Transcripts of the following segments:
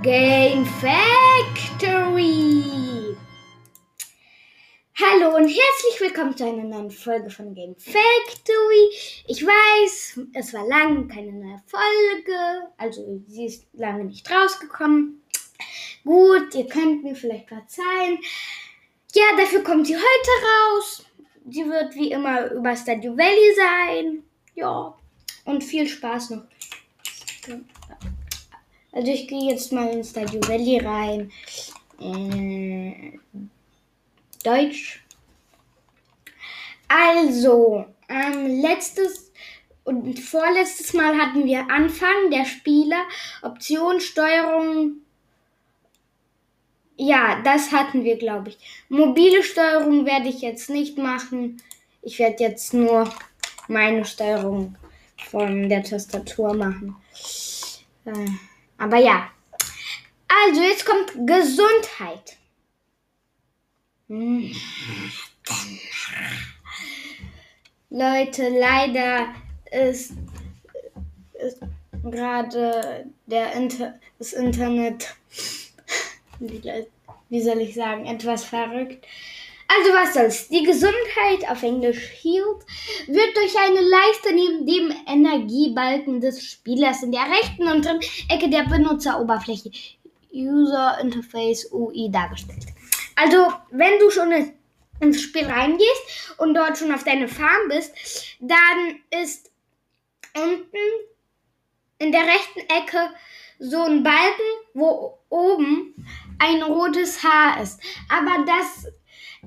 Game Factory. Hallo und herzlich willkommen zu einer neuen Folge von Game Factory. Ich weiß, es war lange keine neue Folge, also sie ist lange nicht rausgekommen. Gut, ihr könnt mir vielleicht verzeihen. Ja, dafür kommt sie heute raus. Sie wird wie immer über Stadio Valley sein. Ja, und viel Spaß noch. Also ich gehe jetzt mal in Stadio Valley rein. Äh, Deutsch. Also, ähm, letztes und vorletztes Mal hatten wir Anfang der Spieler, Option, Steuerung. Ja, das hatten wir, glaube ich. Mobile Steuerung werde ich jetzt nicht machen. Ich werde jetzt nur meine Steuerung von der Tastatur machen. Äh, aber ja. Also, jetzt kommt Gesundheit. Hm. Leute, leider ist, ist gerade der Inter das Internet, wie soll ich sagen, etwas verrückt. Also was soll's? Die Gesundheit, auf Englisch Healed, wird durch eine Leiste neben dem Energiebalken des Spielers in der rechten unteren Ecke der Benutzeroberfläche User Interface UI dargestellt. Also, wenn du schon ins Spiel reingehst und dort schon auf deine Farm bist, dann ist unten in der rechten Ecke so ein Balken, wo oben ein rotes Haar ist. Aber das,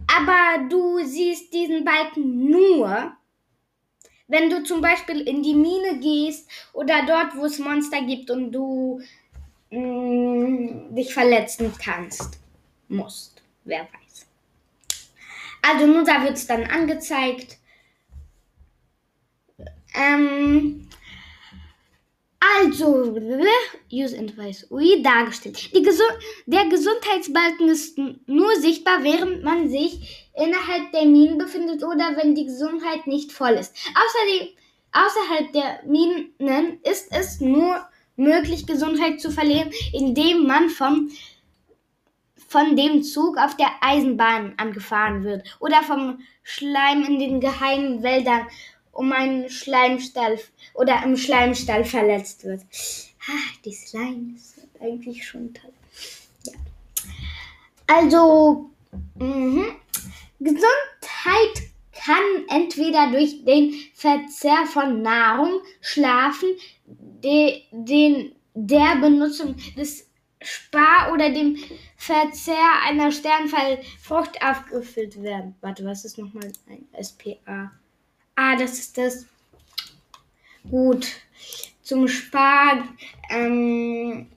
aber du siehst diesen Balken nur, wenn du zum Beispiel in die Mine gehst oder dort, wo es Monster gibt und du mh, mm, dich verletzen kannst, musst. Wer weiß. Also nur da wird es dann angezeigt. Ähm, also, Use Interface UI dargestellt. Gesu der Gesundheitsbalken ist nur sichtbar, während man sich innerhalb der Minen befindet oder wenn die Gesundheit nicht voll ist. Außerdem, außerhalb der Minen ist es nur möglich, Gesundheit zu verlieren, indem man vom von dem Zug auf der Eisenbahn angefahren wird oder vom Schleim in den geheimen Wäldern um einen Schleimstall oder im Schleimstall verletzt wird. Ah, die Slime ist eigentlich schon toll. Ja. Also, mh, Gesundheit kann entweder durch den Verzehr von Nahrung, Schlafen, de, den, der Benutzung des Spar oder dem Verzehr einer Sternfallfrucht aufgefüllt werden. Warte, was ist nochmal ein SPA? Ah, das ist das. Gut. Zum Spar ähm,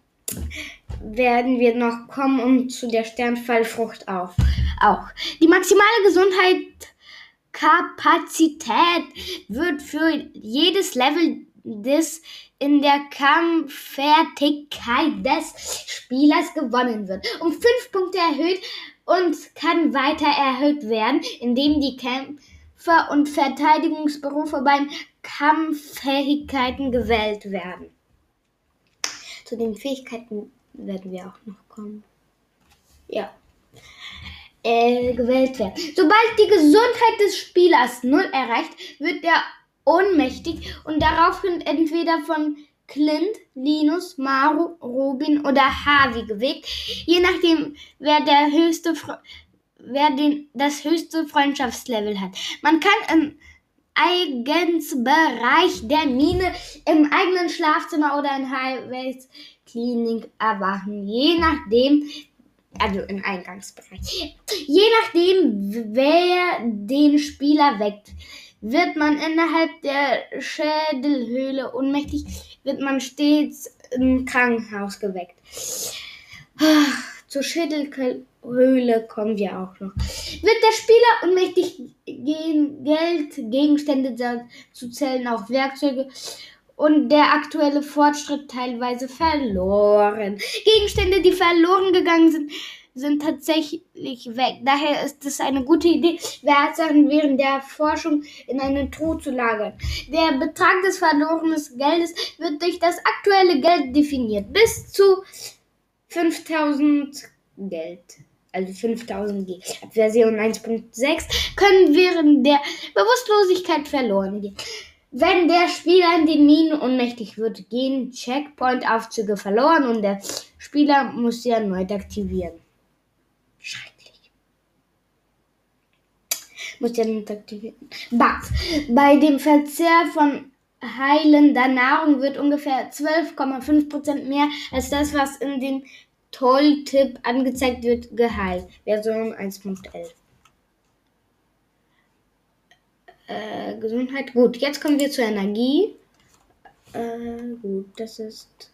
werden wir noch kommen und zu der Sternfallfrucht auf. Auch. Die maximale Gesundheitskapazität wird für jedes Level des in der Kampffertigkeit des Spielers gewonnen wird. Um fünf Punkte erhöht und kann weiter erhöht werden, indem die Kämpfer und Verteidigungsberufe beim Kampffähigkeiten gewählt werden. Zu den Fähigkeiten werden wir auch noch kommen. Ja. Äh, gewählt werden. Sobald die Gesundheit des Spielers null erreicht, wird er ohnmächtig und daraufhin entweder von Clint, Linus, Maru, Robin oder Harvey geweckt, je nachdem, wer der höchste wer den, das höchste Freundschaftslevel hat. Man kann im Eigensbereich der Mine im eigenen Schlafzimmer oder in Highways Klinik erwachen, je nachdem, also im Eingangsbereich. Je nachdem, wer den Spieler weckt, wird man innerhalb der Schädelhöhle ohnmächtig, wird man stets im Krankenhaus geweckt. Zur Schädelhöhle kommen wir auch noch. Wird der Spieler ohnmächtig gehen, Geld, Gegenstände zu zählen, auch Werkzeuge und der aktuelle Fortschritt teilweise verloren. Gegenstände, die verloren gegangen sind, sind tatsächlich weg. Daher ist es eine gute Idee, Wertsachen während der Forschung in eine Truhe zu lagern. Der Betrag des verlorenen Geldes wird durch das aktuelle Geld definiert. Bis zu 5000 Geld. Also 5000 G. Ab Version 1.6 können während der Bewusstlosigkeit verloren gehen. Wenn der Spieler in den Minen ohnmächtig wird, gehen Checkpoint-Aufzüge verloren und der Spieler muss sie erneut aktivieren. Schrecklich. Muss sie erneut aktivieren. Bugs. Bei dem Verzehr von heilender Nahrung wird ungefähr 12,5% mehr als das, was in den Tolltip angezeigt wird, geheilt. Version 1.11. Äh, Gesundheit. Gut, jetzt kommen wir zur Energie. Äh, gut, das ist.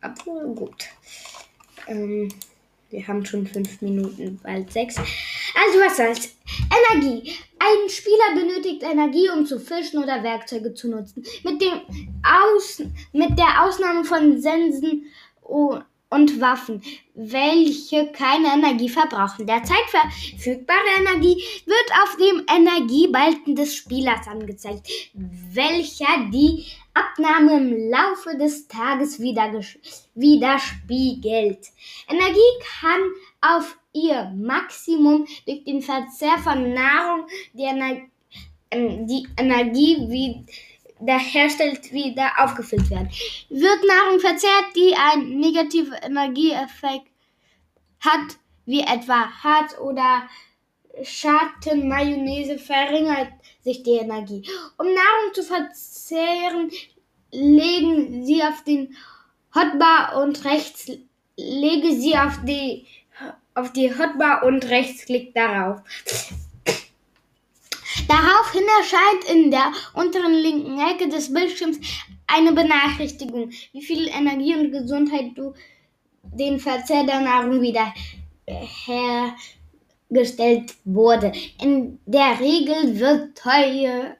Abhol, gut. Ähm, wir haben schon fünf Minuten, bald sechs. Also was soll's? Energie. Ein Spieler benötigt Energie, um zu fischen oder Werkzeuge zu nutzen. Mit, dem Aus, mit der Ausnahme von Sensen und Waffen, welche keine Energie verbrauchen. Derzeit verfügbare Energie wird auf dem Energiebalken des Spielers angezeigt, welcher die Abnahme im Laufe des Tages widerspiegelt. Energie kann auf ihr Maximum durch den Verzehr von Nahrung die, Ener ähm, die Energie wie herstellt, wieder aufgefüllt werden. Wird Nahrung verzehrt, die einen negativen Energieeffekt hat, wie etwa Harz oder Schattenmayonnaise, verringert sich die Energie. Um Nahrung zu verzehren, legen Sie auf den Hotbar und rechts lege sie auf die auf die Hotbar und rechtsklick darauf. Daraufhin erscheint in der unteren linken Ecke des Bildschirms eine Benachrichtigung, wie viel Energie und Gesundheit du den Verzehr der Nahrung wieder hergestellt wurde. In der Regel wird teuer,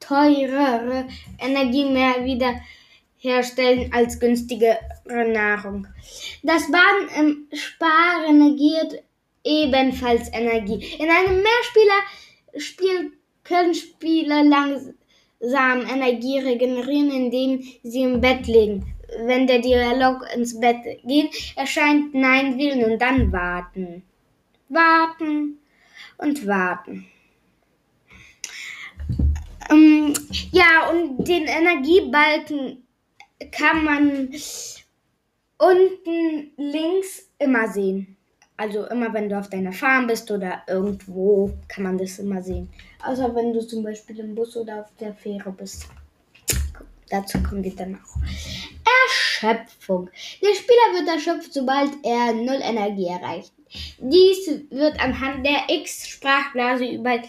teurere Energie mehr wieder herstellen als günstigere Nahrung. Das Baden im Spar regiert ebenfalls Energie. In einem Mehrspieler-Spiel können Spieler langsam Energie regenerieren, indem sie im Bett liegen. Wenn der Dialog ins Bett geht, erscheint Nein wählen und dann warten. Warten und warten. Ähm, ja, und den Energiebalken kann man unten links immer sehen. Also immer wenn du auf deiner Farm bist oder irgendwo, kann man das immer sehen. Außer wenn du zum Beispiel im Bus oder auf der Fähre bist. Dazu kommen wir dann auch. Erschöpfung. Der Spieler wird erschöpft, sobald er null Energie erreicht. Dies wird anhand der X-Sprachblase über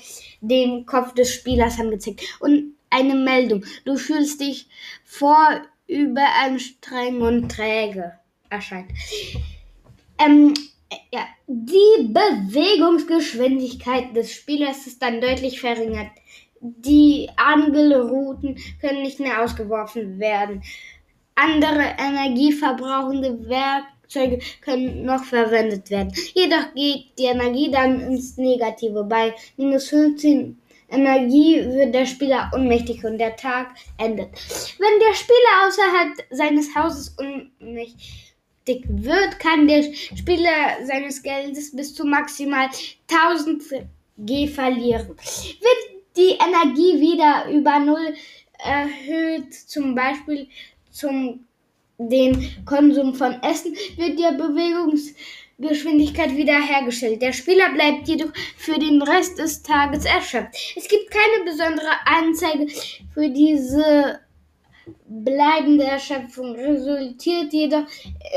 dem Kopf des Spielers angezeigt. Und eine Meldung. Du fühlst dich vor überanstrengend und träge erscheint. Ähm, ja, die Bewegungsgeschwindigkeit des Spielers ist dann deutlich verringert. Die Angelrouten können nicht mehr ausgeworfen werden. Andere energieverbrauchende Werkzeuge können noch verwendet werden. Jedoch geht die Energie dann ins Negative. Bei minus 15 Energie wird der Spieler ohnmächtig und der Tag endet. Wenn der Spieler außerhalb seines Hauses ohnmächtig wird, kann der Spieler seines Geldes bis zu maximal 1000 G verlieren. Wird die Energie wieder über Null erhöht, zum Beispiel zum den Konsum von Essen, wird der Bewegungs Geschwindigkeit wiederhergestellt. Der Spieler bleibt jedoch für den Rest des Tages erschöpft. Es gibt keine besondere Anzeige für diese bleibende Erschöpfung, resultiert jedoch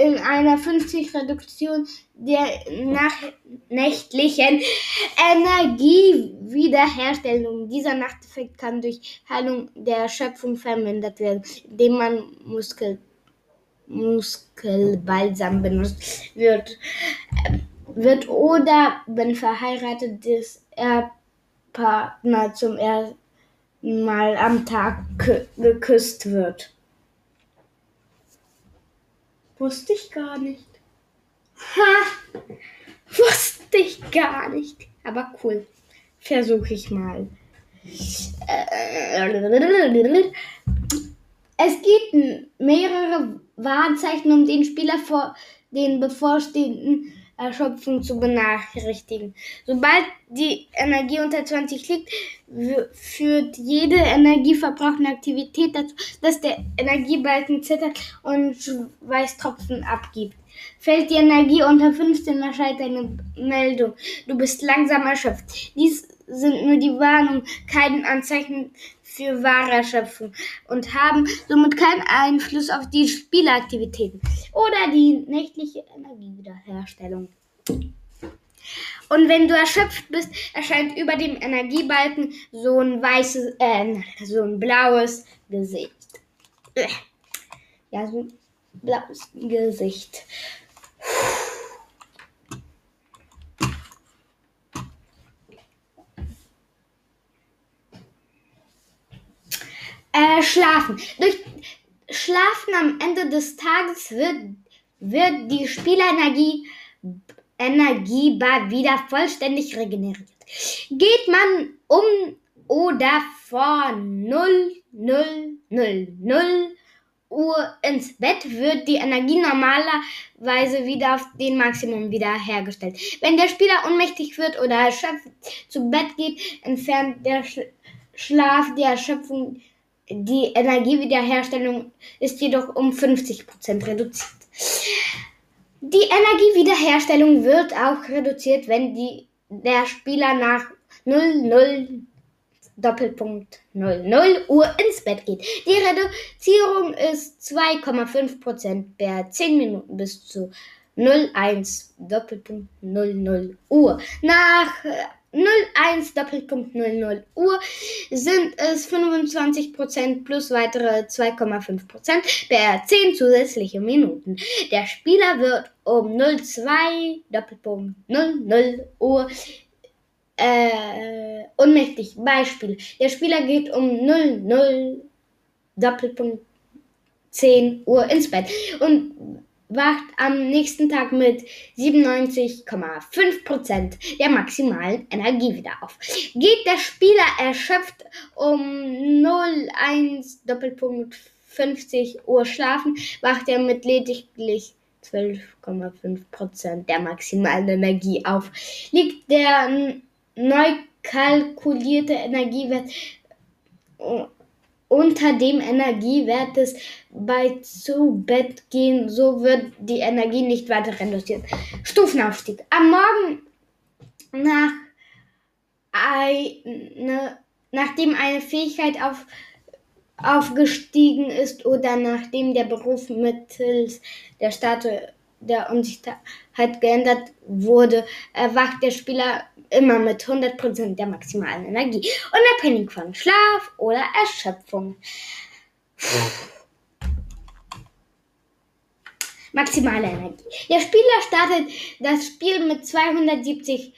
in einer 50 Reduktion der nächtlichen Energiewiederherstellung. Dieser Nachteffekt kann durch Heilung der Erschöpfung vermindert werden, indem man Muskel Muskelbalsam benutzt wird, wird oder wenn verheiratet ist, Partner zum ersten Mal am Tag geküsst wird. Wusste ich gar nicht. Ha! Wusste ich gar nicht. Aber cool. Versuche ich mal. Es gibt mehrere Warnzeichen, um den Spieler vor den bevorstehenden Erschöpfung zu benachrichtigen. Sobald die Energie unter 20 liegt, führt jede energieverbrauchende Aktivität dazu, dass der Energiebalken zittert und Schweißtropfen abgibt. Fällt die Energie unter 15, erscheint eine Meldung. Du bist langsam erschöpft. Dies sind nur die Warnungen, kein Anzeichen für wahre Erschöpfung und haben somit keinen Einfluss auf die Spielaktivitäten oder die nächtliche Energiewiederherstellung. Und wenn du erschöpft bist, erscheint über dem Energiebalken so ein weißes, äh, so ein blaues Gesicht. Ja, so ein blaues Gesicht. Äh, schlafen. Durch Schlafen am Ende des Tages wird, wird die Spielenergie Energiebad wieder vollständig regeneriert. Geht man um oder vor 0, 0, 0, 0 Uhr ins Bett, wird die Energie normalerweise wieder auf den Maximum wiederhergestellt. Wenn der Spieler ohnmächtig wird oder erschöpft zu Bett geht, entfernt der Schlaf die Erschöpfung die Energiewiederherstellung ist jedoch um 50% reduziert. Die Energiewiederherstellung wird auch reduziert, wenn die, der Spieler nach 00 Doppelpunkt 00 Uhr ins Bett geht. Die Reduzierung ist 2,5% per 10 Minuten bis zu 01 Doppelpunkt 00 Uhr. Nach 01 Doppelpunkt 00 Uhr sind es 25% plus weitere 2,5% per 10 zusätzliche Minuten. Der Spieler wird um 02 Doppelpunkt 00 Uhr äh, ohnmächtig. Beispiel. Der Spieler geht um 00 Doppelpunkt 10 Uhr ins Bett und wacht am nächsten Tag mit 97,5% der maximalen Energie wieder auf. Geht der Spieler erschöpft um 01 Doppelpunkt 50 Uhr schlafen, wacht er mit lediglich 12,5% der maximalen Energie auf. Liegt der neu kalkulierte Energiewert unter dem Energiewert des bei zu Bett gehen, so wird die Energie nicht weiter reduziert. Stufenaufstieg. Am Morgen nach eine, nachdem eine Fähigkeit auf, aufgestiegen ist oder nachdem der Beruf mittels der Statue der Unsichtbarkeit geändert wurde, erwacht der Spieler immer mit 100% der maximalen Energie, unabhängig von Schlaf oder Erschöpfung. Maximale Energie. Der Spieler startet das Spiel mit 270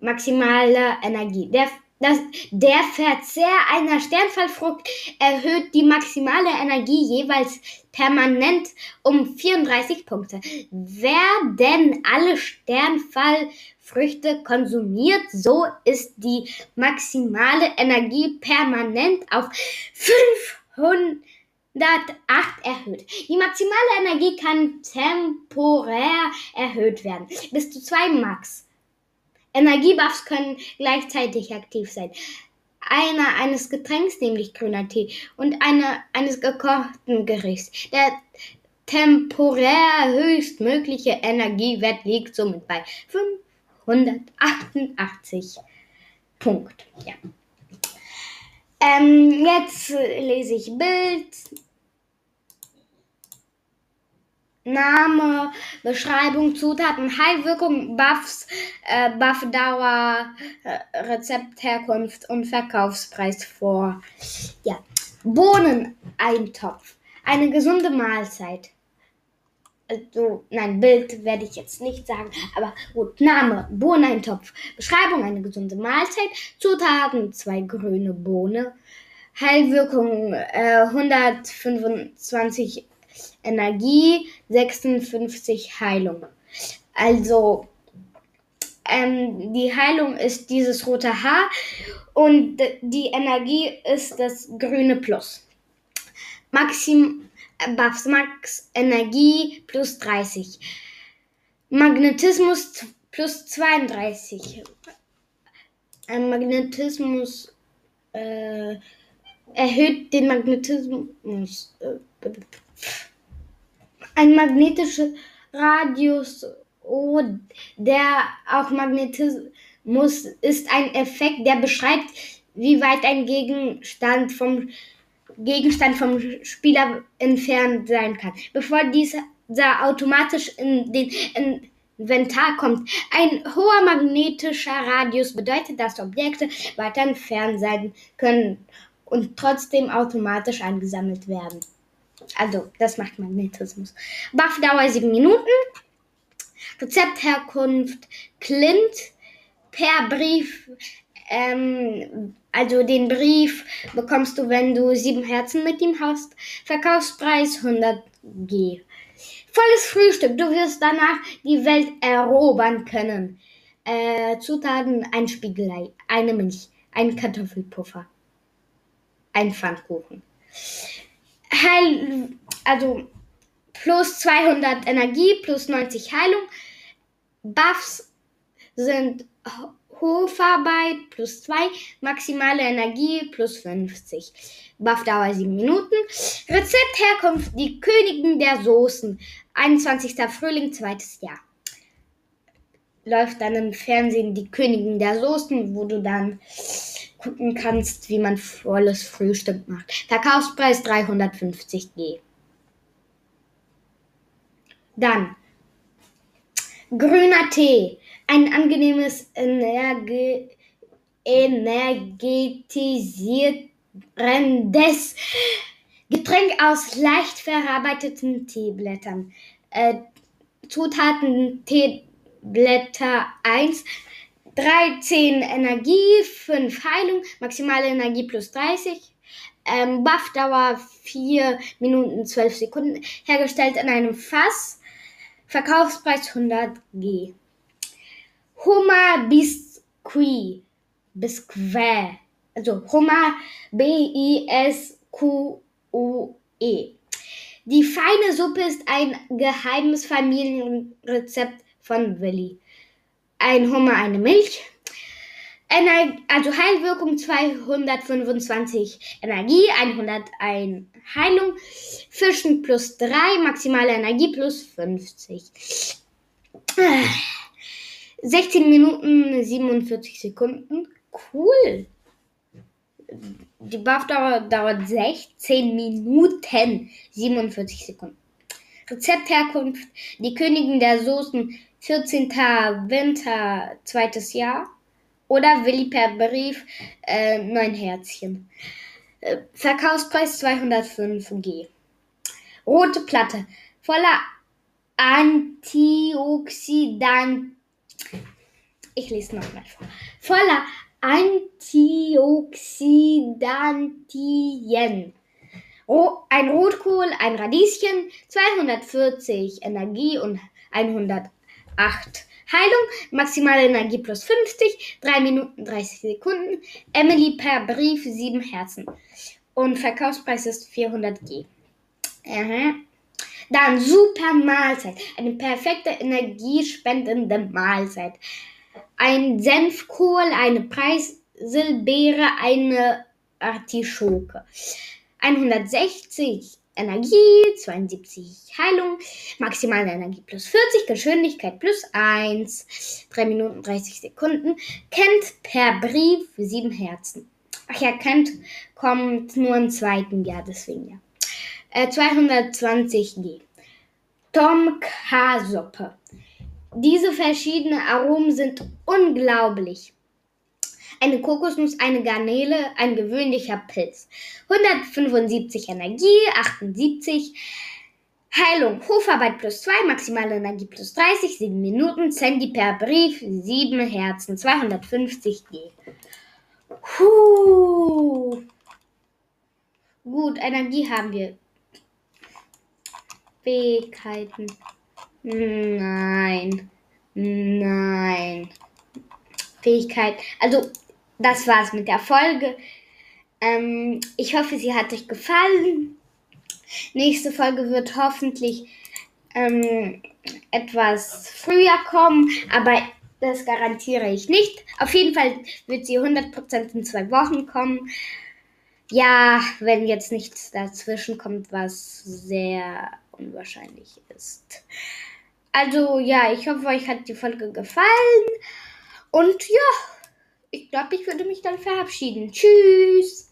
maximaler Energie. Der das, der Verzehr einer Sternfallfrucht erhöht die maximale Energie jeweils permanent um 34 Punkte. Werden alle Sternfallfrüchte konsumiert, so ist die maximale Energie permanent auf 500 108 erhöht. Die maximale Energie kann temporär erhöht werden. Bis zu 2 Max. Energiebuffs können gleichzeitig aktiv sein. Einer eines Getränks, nämlich grüner Tee, und einer eines gekochten Gerichts. Der temporär höchstmögliche Energiewert liegt somit bei 588 Punkt. Ja. Ähm, jetzt lese ich Bild. Name, Beschreibung, Zutaten, Heilwirkung, Buffs, äh, Buffdauer, äh, Rezept, Herkunft und Verkaufspreis vor. Ja, Bohneneintopf, eine gesunde Mahlzeit. Also, nein, Bild werde ich jetzt nicht sagen, aber gut, Name, Bohneneintopf, Beschreibung, eine gesunde Mahlzeit, Zutaten, zwei grüne Bohne, Heilwirkung äh, 125 Energie, 56 Heilung. Also ähm, die Heilung ist dieses rote Haar und die Energie ist das grüne Plus. Maxim, äh, Buffs Max Energie plus 30. Magnetismus plus 32. Ein Magnetismus äh, erhöht den Magnetismus. Äh, ein magnetischer Radius, der auch Magnetismus ist ein Effekt, der beschreibt, wie weit ein Gegenstand vom Gegenstand vom Spieler entfernt sein kann, bevor dieser automatisch in den Inventar kommt. Ein hoher magnetischer Radius bedeutet, dass Objekte weiter entfernt sein können und trotzdem automatisch eingesammelt werden. Also, das macht Magnetismus. Buffdauer 7 Minuten. Rezeptherkunft Clint per Brief. Ähm, also den Brief bekommst du, wenn du sieben Herzen mit ihm hast. Verkaufspreis 100 G. Volles Frühstück. Du wirst danach die Welt erobern können. Äh, Zutaten: ein Spiegelei, eine Milch, ein Kartoffelpuffer, ein Pfannkuchen. Heil, also plus 200 Energie, plus 90 Heilung. Buffs sind Hofarbeit plus 2, maximale Energie plus 50. Buffdauer 7 Minuten. Rezept Herkunft die Königin der Soßen. 21. Frühling, zweites Jahr. Läuft dann im Fernsehen die Königin der Soßen, wo du dann gucken kannst, wie man volles Frühstück macht. Verkaufspreis 350 G. Dann grüner Tee ein angenehmes, energe, energetisierendes Getränk aus leicht verarbeiteten Teeblättern. Äh, Zutaten Teeblätter 1, 13 Energie, 5 Heilung, maximale Energie plus 30. Ähm, Buffdauer 4 Minuten 12 Sekunden, hergestellt in einem Fass. Verkaufspreis 100 G. Hummer Biscuit. Bisquet. Also Hummer B-I-S-Q-U-E. Die feine Suppe ist ein geheimes Familienrezept von Willi. Ein Hummer, eine Milch. Ener also Heilwirkung 225 Energie, 101 Heilung. Fischen plus 3, maximale Energie plus 50. 16 Minuten 47 Sekunden. Cool. Die Buffdauer dauert 16 Minuten 47 Sekunden. Rezeptherkunft: Die Königin der Soßen, 14. Winter, zweites Jahr. Oder Willi per Brief, äh, 9 Herzchen. Äh, Verkaufspreis 205 G. Rote Platte, voller Antioxidantien ich lese nochmal vor. Voller Antioxidantien. ein Rotkohl, ein Radieschen, 240 Energie und 108 Heilung, maximale Energie plus 50, 3 Minuten 30 Sekunden. Emily per Brief 7 Herzen. Und Verkaufspreis ist 400 G. Aha. Dann super Mahlzeit. Eine perfekte energiespendende Mahlzeit ein Senfkohl, eine Preiselbeere, eine Artischoke. 160 Energie, 72 Heilung, maximale Energie plus 40, Geschwindigkeit plus 1, 3 Minuten 30 Sekunden. Kennt per Brief 7 Herzen. Ach ja, Kent kommt nur im zweiten Jahr, deswegen ja. Äh, 220 G. Tom K-Suppe. Diese verschiedenen Aromen sind unglaublich. Eine Kokosnuss, eine Garnele, ein gewöhnlicher Pilz. 175 Energie, 78 Heilung, Hofarbeit plus 2, maximale Energie plus 30, 7 Minuten, Sandy per Brief, 7 Herzen, 250 G. Puh. Gut, Energie haben wir. Fähigkeiten. Nein. Nein. Fähigkeit. Also, das war's mit der Folge. Ähm, ich hoffe, sie hat euch gefallen. Nächste Folge wird hoffentlich ähm, etwas früher kommen, aber das garantiere ich nicht. Auf jeden Fall wird sie 100% in zwei Wochen kommen. Ja, wenn jetzt nichts dazwischen kommt, was sehr unwahrscheinlich ist. Also ja, ich hoffe, euch hat die Folge gefallen. Und ja, ich glaube, ich würde mich dann verabschieden. Tschüss.